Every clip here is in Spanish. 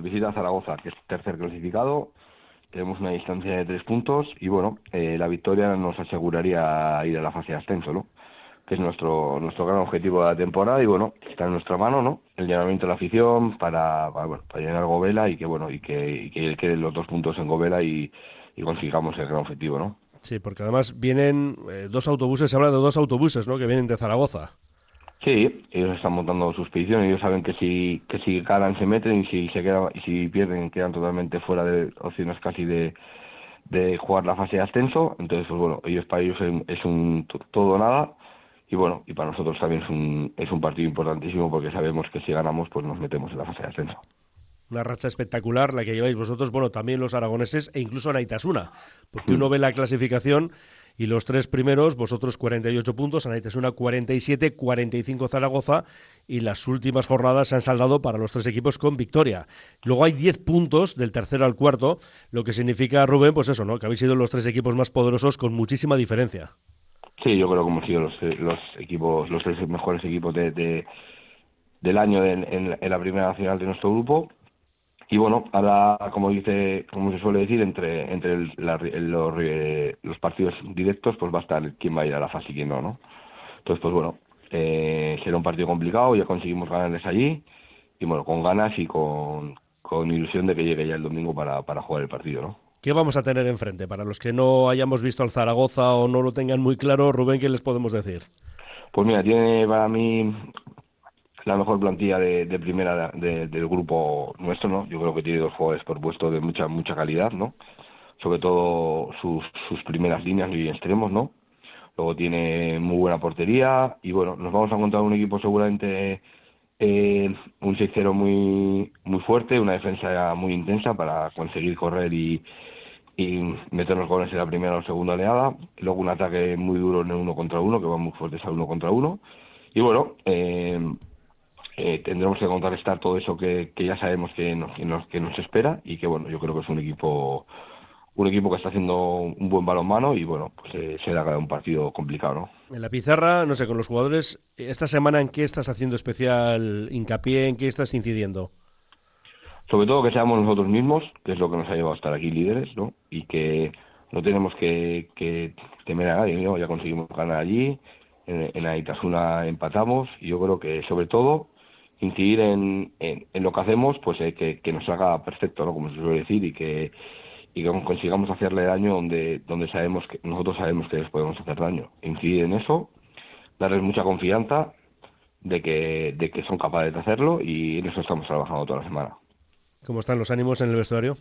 nos visita Zaragoza, que es tercer clasificado. Tenemos una distancia de tres puntos y bueno, eh, la victoria nos aseguraría ir a la fase de ascenso, ¿no? Que es nuestro nuestro gran objetivo de la temporada y bueno, está en nuestra mano, ¿no? El llamamiento de la afición para, para, bueno, para llenar Govela y que bueno, y que, que queden los dos puntos en Govela y, y consigamos el gran objetivo, ¿no? Sí, porque además vienen eh, dos autobuses, se habla de dos autobuses, ¿no? Que vienen de Zaragoza. Sí, ellos están montando sus peticiones, ellos saben que si que si ganan se meten y si se quedan y si pierden quedan totalmente fuera de opciones casi de, de jugar la fase de ascenso, entonces pues bueno, ellos para ellos es un todo nada. Y bueno, y para nosotros también es un es un partido importantísimo porque sabemos que si ganamos pues nos metemos en la fase de ascenso. Una racha espectacular la que lleváis vosotros, bueno, también los aragoneses e incluso Anaitasuna, porque uno ve la clasificación y los tres primeros, vosotros 48 puntos, Anaitasuna 47, 45 Zaragoza y las últimas jornadas se han saldado para los tres equipos con victoria. Luego hay 10 puntos del tercero al cuarto, lo que significa, Rubén, pues eso, ¿no? Que habéis sido los tres equipos más poderosos con muchísima diferencia. Sí, yo creo que hemos sido los, los equipos, los tres mejores equipos de, del año en, en la primera nacional de nuestro grupo y bueno, ahora, como dice, como se suele decir, entre entre los, los, partidos directos, pues va a estar quién va a ir a la fase y quién no, ¿no? Entonces, pues bueno, eh, será un partido complicado, ya conseguimos ganarles allí, y bueno, con ganas y con, con ilusión de que llegue ya el domingo para, para jugar el partido, ¿no? ¿Qué vamos a tener enfrente? Para los que no hayamos visto al Zaragoza o no lo tengan muy claro, Rubén, ¿qué les podemos decir? Pues mira, tiene para mí la mejor plantilla de, primera del grupo nuestro, ¿no? Yo creo que tiene dos jugadores por puesto de mucha mucha calidad, ¿no? Sobre todo sus, sus primeras líneas y extremos, ¿no? Luego tiene muy buena portería y bueno, nos vamos a encontrar un equipo seguramente eh, un 6-0 muy muy fuerte, una defensa muy intensa para conseguir correr y, y meternos goles en la primera o segunda oleada. Luego un ataque muy duro en el uno contra uno, que va muy fuertes al uno contra uno. Y bueno, eh, eh, tendremos que contrarrestar todo eso que, ya sabemos que nos, que nos, espera y que bueno yo creo que es un equipo un equipo que está haciendo un buen balonmano y bueno pues eh, será un partido complicado no en la pizarra no sé con los jugadores esta semana en qué estás haciendo especial hincapié en qué estás incidiendo sobre todo que seamos nosotros mismos que es lo que nos ha llevado a estar aquí líderes no y que no tenemos que, que temer a nadie ¿no? ya conseguimos ganar allí en, en Aitasuna empatamos y yo creo que sobre todo incidir en, en, lo que hacemos, pues eh, que, que, nos haga perfecto, ¿no? Como se suele decir, y que, y que consigamos hacerle daño donde, donde sabemos que nosotros sabemos que les podemos hacer daño. Incidir en eso, darles mucha confianza de que, de que son capaces de hacerlo y en eso estamos trabajando toda la semana. ¿Cómo están los ánimos en el vestuario?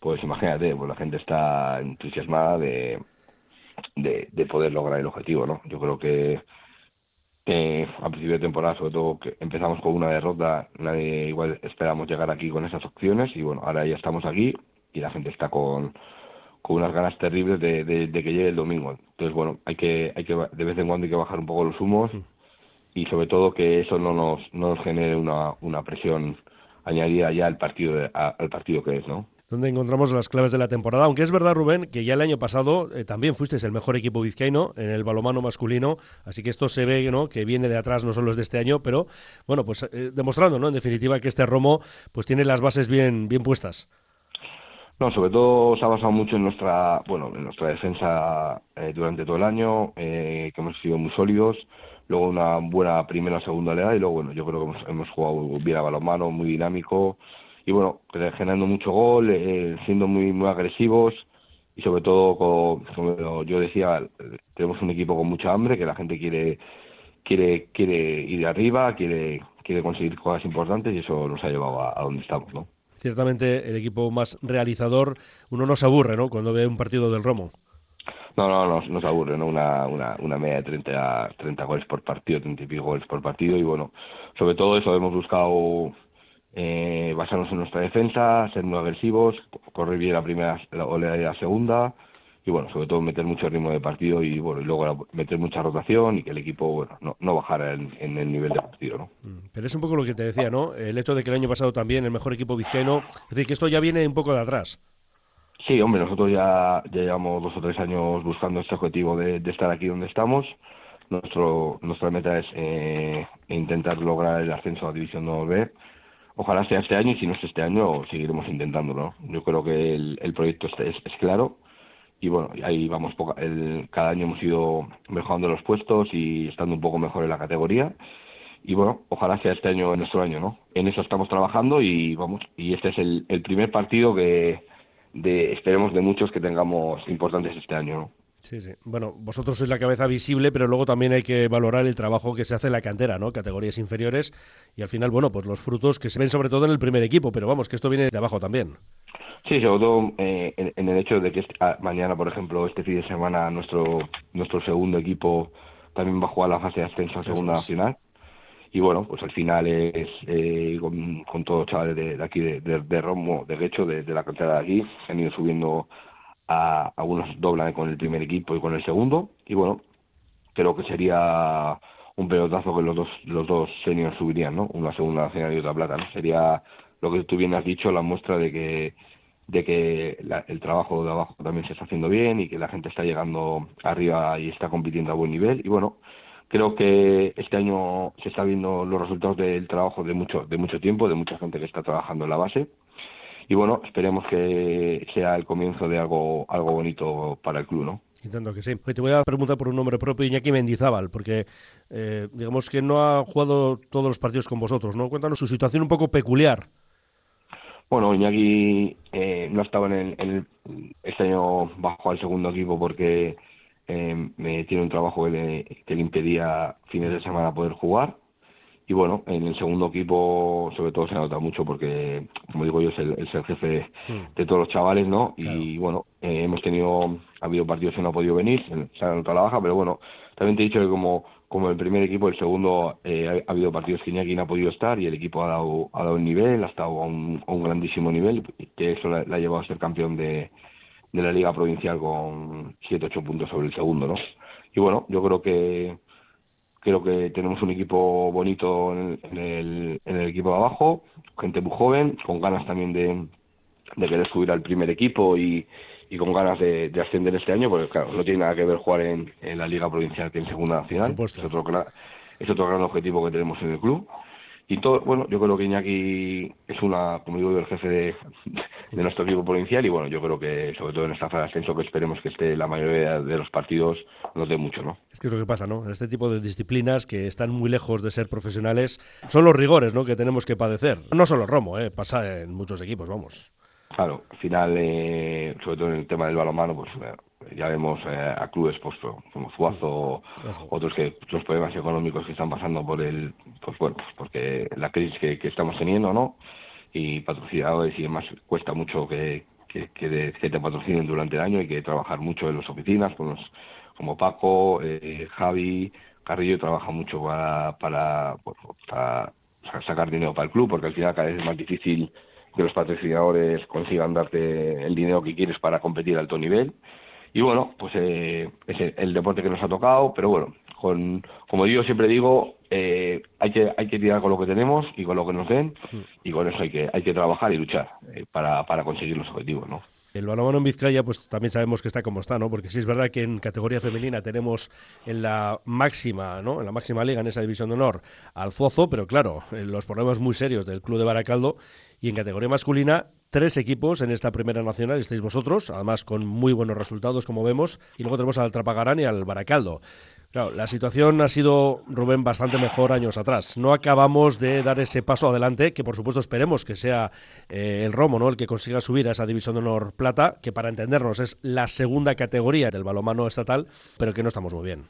Pues imagínate, pues la gente está entusiasmada de, de, de poder lograr el objetivo, ¿no? Yo creo que eh, a principio de temporada, sobre todo que empezamos con una derrota, nadie igual esperamos llegar aquí con esas opciones y bueno, ahora ya estamos aquí y la gente está con, con unas ganas terribles de, de, que llegue el domingo. Entonces bueno, hay que, hay que de vez en cuando hay que bajar un poco los humos y sobre todo que eso no nos, no nos genere una, una presión añadida ya al partido, al partido que es, ¿no? Donde encontramos las claves de la temporada. Aunque es verdad, Rubén, que ya el año pasado eh, también fuisteis el mejor equipo vizcaíno en el balomano masculino, así que esto se ve ¿no? que viene de atrás, no solo es de este año, pero bueno, pues eh, demostrando, ¿no? En definitiva, que este Romo pues tiene las bases bien, bien puestas. No, sobre todo se ha basado mucho en nuestra, bueno, en nuestra defensa eh, durante todo el año, que hemos sido muy sólidos, luego una buena primera segunda oleada y luego, bueno, yo creo que hemos, hemos jugado bien a balonmano, muy dinámico, y bueno, generando mucho gol, eh, siendo muy muy agresivos y sobre todo, como, yo decía, tenemos un equipo con mucha hambre, que la gente quiere quiere quiere ir de arriba, quiere quiere conseguir cosas importantes y eso nos ha llevado a, donde estamos, ¿no? Ciertamente el equipo más realizador, uno no se aburre, ¿no? Cuando ve un partido del Romo. No, no, no, no se aburre, ¿no? Una, una, una media de 30, 30 goles por partido, 30 y pico goles por partido y bueno, sobre todo eso hemos buscado eh, basarnos en nuestra defensa, ser muy agresivos, correr bien la primera oleada y la segunda y bueno, sobre todo meter mucho ritmo de partido y bueno, y luego meter mucha rotación y que el equipo bueno, no, no bajara en, el nivel de partido, ¿no? Mm, pero es un poco lo que te decía, ¿no? El hecho de que el año pasado también el mejor equipo vizcaíno, es decir, que esto ya viene un poco de atrás. Sí, hombre, nosotros ya, ya llevamos dos o tres años buscando este objetivo de, estar aquí donde estamos. Nuestro, nuestra meta es eh, intentar lograr el ascenso a División 9B ojalá sea este año y si no es este año seguiremos intentándolo. Yo creo que el, proyecto es, claro y bueno, ahí vamos, el, cada año hemos ido mejorando los puestos y estando un poco mejor en la categoría y bueno, ojalá sea este año nuestro año, ¿no? En eso estamos trabajando y vamos, y este es el, el primer partido que de, esperemos de muchos que tengamos importantes este año, ¿no? Sí, sí. Bueno, vosotros sois la cabeza visible, pero luego también hay que valorar el trabajo que se hace en la cantera, ¿no? Categorías inferiores y al final, bueno, pues los frutos que se ven sobre todo en el primer equipo, pero vamos, que esto viene de abajo también. Sí, sobre todo eh, en, el hecho de que ah, mañana, por ejemplo, este fin de semana, nuestro nuestro segundo equipo también va a jugar la fase de ascenso a Segunda Nacional. Y bueno, pues al final es eh, con, con, todos los chavales de, aquí, de, de, Romo, de hecho, de, de la cantera de aquí, han ido subiendo a, algunos doblan con el primer equipo y con el segundo. Y bueno creo que sería un pelotazo que los dos los dos seniors subirían no una segunda nacional y otra plata ¿no? sería lo que tú bien has dicho la muestra de que de que el trabajo de abajo también se está haciendo bien y que la gente está llegando arriba y está compitiendo a buen nivel. Y bueno creo que este año se está viendo los resultados del trabajo de mucho de mucho tiempo de mucha gente que está trabajando en la base y bueno, esperemos que sea el comienzo de algo, algo bonito para el club, ¿no? Intento que sí. te voy a preguntar por un nombre propio, Iñaki Mendizábal, porque eh, digamos que no ha jugado todos los partidos con vosotros, ¿no? Cuéntanos su situación un poco peculiar. Bueno, Iñaki eh, no estaba en el, en el, este año bajo al segundo equipo porque eh, me tiene un trabajo que le, que le impedía fines de semana poder jugar y bueno, en el segundo equipo sobre todo se nota mucho porque, como digo yo, es el, el jefe hmm. de todos los chavales, ¿no? Y bueno, eh, hemos tenido, ha habido partidos que no ha podido venir, se ha notado la baja, pero bueno, también te he dicho que como, como el primer equipo, el segundo, eh, ha, habido partidos que Iñaki no ha podido estar y el equipo ha dado, ha dado un nivel, ha estado a un, un grandísimo nivel, que eso le, ha llevado a ser campeón de, de la Liga Provincial con 7-8 puntos sobre el segundo, ¿no? Y bueno, yo creo que Creo que tenemos un equipo bonito en el, en el, equipo de abajo, gente muy joven, con ganas también de, de querer subir al primer equipo y, y con ganas de, ascender este año, porque claro, no tiene nada que ver jugar en, en la Liga Provincial que en Segunda Nacional. Es otro, es otro gran objetivo que tenemos en el club. Y todo, bueno, yo creo que Iñaki es una, como digo, el jefe de, de, nuestro equipo provincial y bueno, yo creo que sobre todo en esta fase de ascenso que esperemos que esté la mayoría de los partidos nos dé mucho, ¿no? Es que es lo que pasa, ¿no? En este tipo de disciplinas que están muy lejos de ser profesionales, son los rigores, ¿no? Que tenemos que padecer. No solo Romo, ¿eh? Pasa en muchos equipos, vamos. Claro, al final, eh, sobre todo en el tema del balonmano, pues ya vemos eh, a clubes pues, como Suazo, otros que los problemas económicos que están pasando por el, pues bueno, pues porque la crisis que, estamos teniendo, ¿no? Y patrocinadores y demás cuesta mucho que, que, que, te patrocinen durante el año, hay que trabajar mucho en las oficinas, con los, como Paco, eh, Javi, Carrillo trabaja mucho para, para, para sacar dinero para el club, porque al final cada vez es más difícil que los patrocinadores consigan darte el dinero que quieres para competir a alto nivel. Y bueno, pues eh, es el, deporte que nos ha tocado, pero bueno, con, como yo siempre digo, eh, hay que hay que tirar con lo que tenemos y con lo que nos den y con eso hay que hay que trabajar y luchar eh, para, para conseguir los objetivos, ¿no? El balonmano en Vizcaya, pues también sabemos que está como está, ¿no? Porque sí es verdad que en categoría femenina tenemos en la máxima, ¿no? En la máxima liga, en esa división de honor, al Zozo, pero claro, los problemas muy serios del club de Baracaldo. Y en categoría masculina tres equipos en esta primera nacional, estáis vosotros, además con muy buenos resultados, como vemos, y luego tenemos al Trapagarán y al Baracaldo. Claro, la situación ha sido, Rubén, bastante mejor años atrás. No acabamos de dar ese paso adelante, que por supuesto esperemos que sea eh, el Romo, ¿no? El que consiga subir a esa división de honor plata, que para entendernos es la segunda categoría del balomano estatal, pero que no estamos muy bien.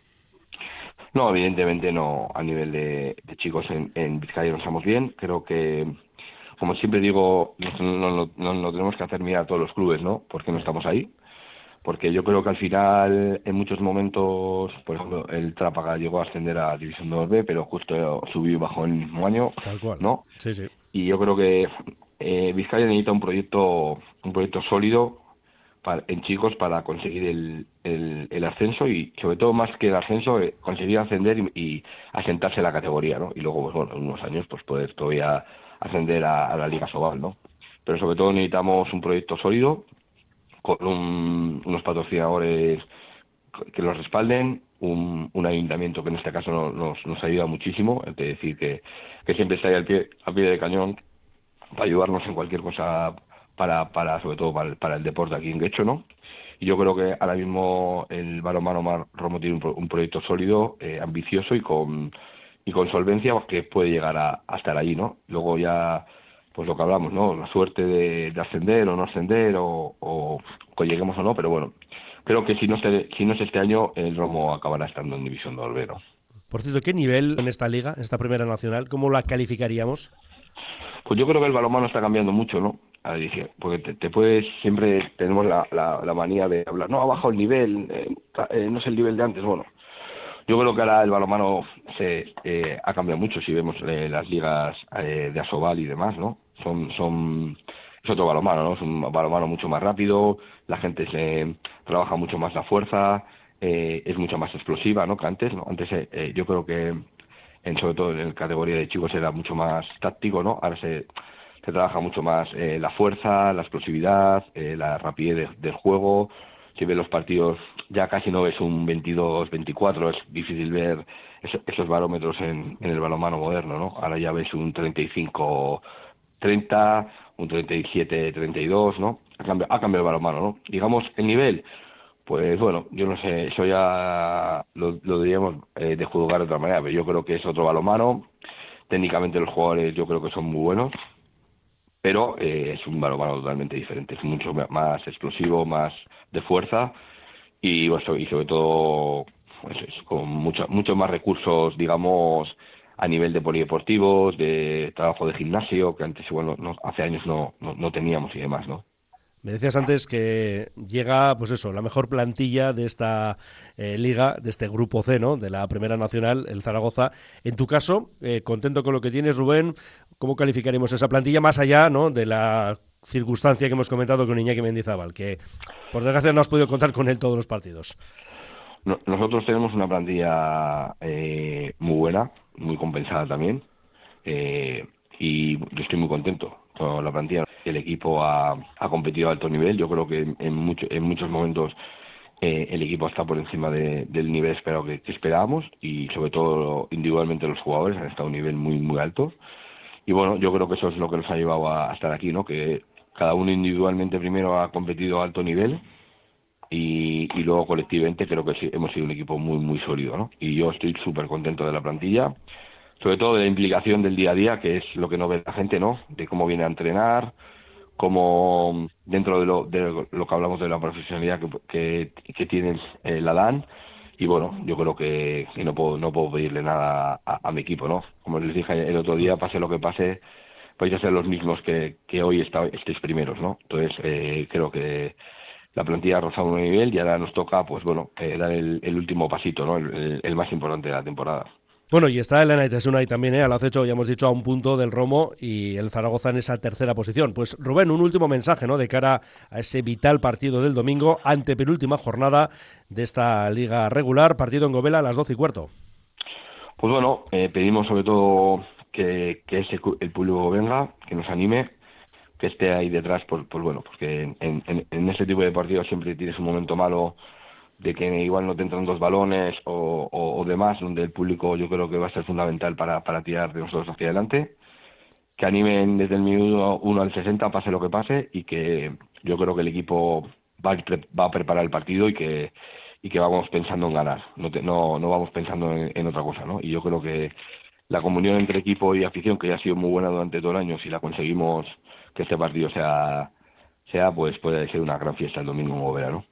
No, evidentemente no. A nivel de, chicos en, en Vizcaya no estamos bien. Creo que como siempre digo, no, no, tenemos que hacer mirar a todos los clubes, ¿no? Porque no estamos ahí. Porque yo creo que al final, en muchos momentos, por ejemplo, el Trápaga llegó a ascender a División 2B, pero justo subió y bajó el mismo año, Tal cual. ¿no? Sí, sí. Y yo creo que eh, Vizcaya necesita un proyecto, un proyecto sólido para, en chicos para conseguir el, el, ascenso y sobre todo más que el ascenso eh, conseguir ascender y, asentarse en la categoría no y luego pues bueno en unos años pues poder todavía ascender a, la Liga Sobal, ¿no? Pero sobre todo necesitamos un proyecto sólido, con unos patrocinadores que los respalden, un, ayuntamiento que en este caso nos, nos ayuda muchísimo, es decir, que, que siempre está ahí al pie, al pie del cañón ayudarnos en cualquier cosa para, para sobre todo para el, deporte aquí en Guecho, ¿no? Y yo creo que ahora mismo el balonmano Romo tiene un, proyecto sólido, eh, ambicioso y con y con solvencia que puede llegar a, estar allí, ¿no? Luego ya pues lo que hablamos, ¿no? La suerte de, ascender o no ascender o, o que lleguemos o no, pero bueno, creo que si no, si no es este año, el Romo acabará estando en División de Olvero. Por cierto, ¿qué nivel en esta liga, en esta primera nacional? ¿Cómo la calificaríamos? Pues yo creo que el balonmano está cambiando mucho, ¿no? porque te, puedes, siempre tenemos la, la, manía de hablar, no, ha bajado el nivel, eh, eh, no es el nivel de antes, bueno. Yo creo que ahora el balonmano se eh, ha cambiado mucho si vemos las ligas de Asobal y demás, ¿no? Son, son, es otro balonmano, ¿no? Es un balonmano mucho más rápido, la gente se trabaja mucho más la fuerza, es mucho más explosiva, ¿no? Que antes, ¿no? Antes yo creo que en, sobre todo en la categoría de chicos era mucho más táctico, ¿no? Ahora se se trabaja mucho más eh, la fuerza, la explosividad, eh, la rapidez del juego. Si ves los partidos, ya casi no ves un 22-24, es difícil ver esos barómetros en, el balonmano moderno, ¿no? Ahora ya ves un 35-30, un 37-32, ¿no? Ha cambiado, ha cambiado el balonmano, ¿no? Digamos, el nivel, pues bueno, yo no sé, eso ya lo, lo diríamos eh, de jugar de otra manera, pero yo creo que es otro balonmano. Técnicamente los jugadores yo creo que son muy buenos, pero eh, es un balonmano totalmente diferente, es mucho más explosivo, más de fuerza y, y sobre todo pues, con muchos más recursos, digamos, a nivel de polideportivos, de trabajo de gimnasio, que antes, bueno, hace años no, no teníamos y demás, ¿no? Me decías antes que llega, pues eso, la mejor plantilla de esta eh, liga, de este grupo C, ¿no? De la Primera Nacional, el Zaragoza. En tu caso, eh, contento con lo que tienes, Rubén. ¿Cómo calificaremos esa plantilla más allá, ¿no? De la circunstancia que hemos comentado con Iñaki Mendizábal, que por desgracia no has podido contar con él todos los partidos. nosotros tenemos una plantilla eh, muy buena, muy compensada también, y yo estoy muy contento con la plantilla. El equipo ha, competido a alto nivel. Yo creo que en, en muchos momentos eh, el equipo está por encima del nivel esperado que, esperábamos y sobre todo individualmente los jugadores han estado a un nivel muy muy alto. Y bueno, yo creo que eso es lo que nos ha llevado a, estar aquí, ¿no? Que cada uno individualmente primero ha competido a alto nivel y, luego colectivamente creo que hemos sido un equipo muy muy sólido, ¿no? Y yo estoy súper contento de la plantilla sobre todo de la implicación del día a día, que es lo que no ve la gente, ¿no? De cómo viene a entrenar, cómo dentro de lo, de lo que hablamos de la profesionalidad que, que, tiene eh, la DAN. Y bueno, yo creo que, no, puedo, no puedo pedirle nada a, mi equipo, ¿no? Como les dije el otro día, pase lo que pase, vais a ser los mismos que, que hoy está, estéis primeros, ¿no? Entonces, eh, creo que la plantilla ha rozado un nivel y ahora nos toca, pues bueno, eh, dar el, último pasito, ¿no? el más importante de la temporada. Bueno, y está el Enaitasuna ahí también, ¿eh? al acecho, ya hemos dicho, a un punto del Romo y el Zaragoza en esa tercera posición. Pues Rubén, un último mensaje, ¿no? De cara a ese vital partido del domingo, ante penúltima jornada de esta liga regular, partido en Govela a las doce y cuarto. Pues bueno, eh, pedimos sobre todo que, ese, el público venga, que nos anime, que esté ahí detrás, pues, pues bueno, porque en, en, en este tipo de partidos siempre tienes un momento malo de que igual no te entran dos balones o, demás, donde el público yo creo que va a ser fundamental para, para tirar de nosotros hacia adelante. Que animen desde el minuto 1 al 60, pase lo que pase, y que yo creo que el equipo va va a preparar el partido y que, y que vamos pensando en ganar, no, no, no vamos pensando en, otra cosa. ¿no? Y yo creo que la comunión entre equipo y afición, que ya ha sido muy buena durante todo el año, si la conseguimos que este partido sea, sea pues puede ser una gran fiesta el domingo en Gobera, ¿no?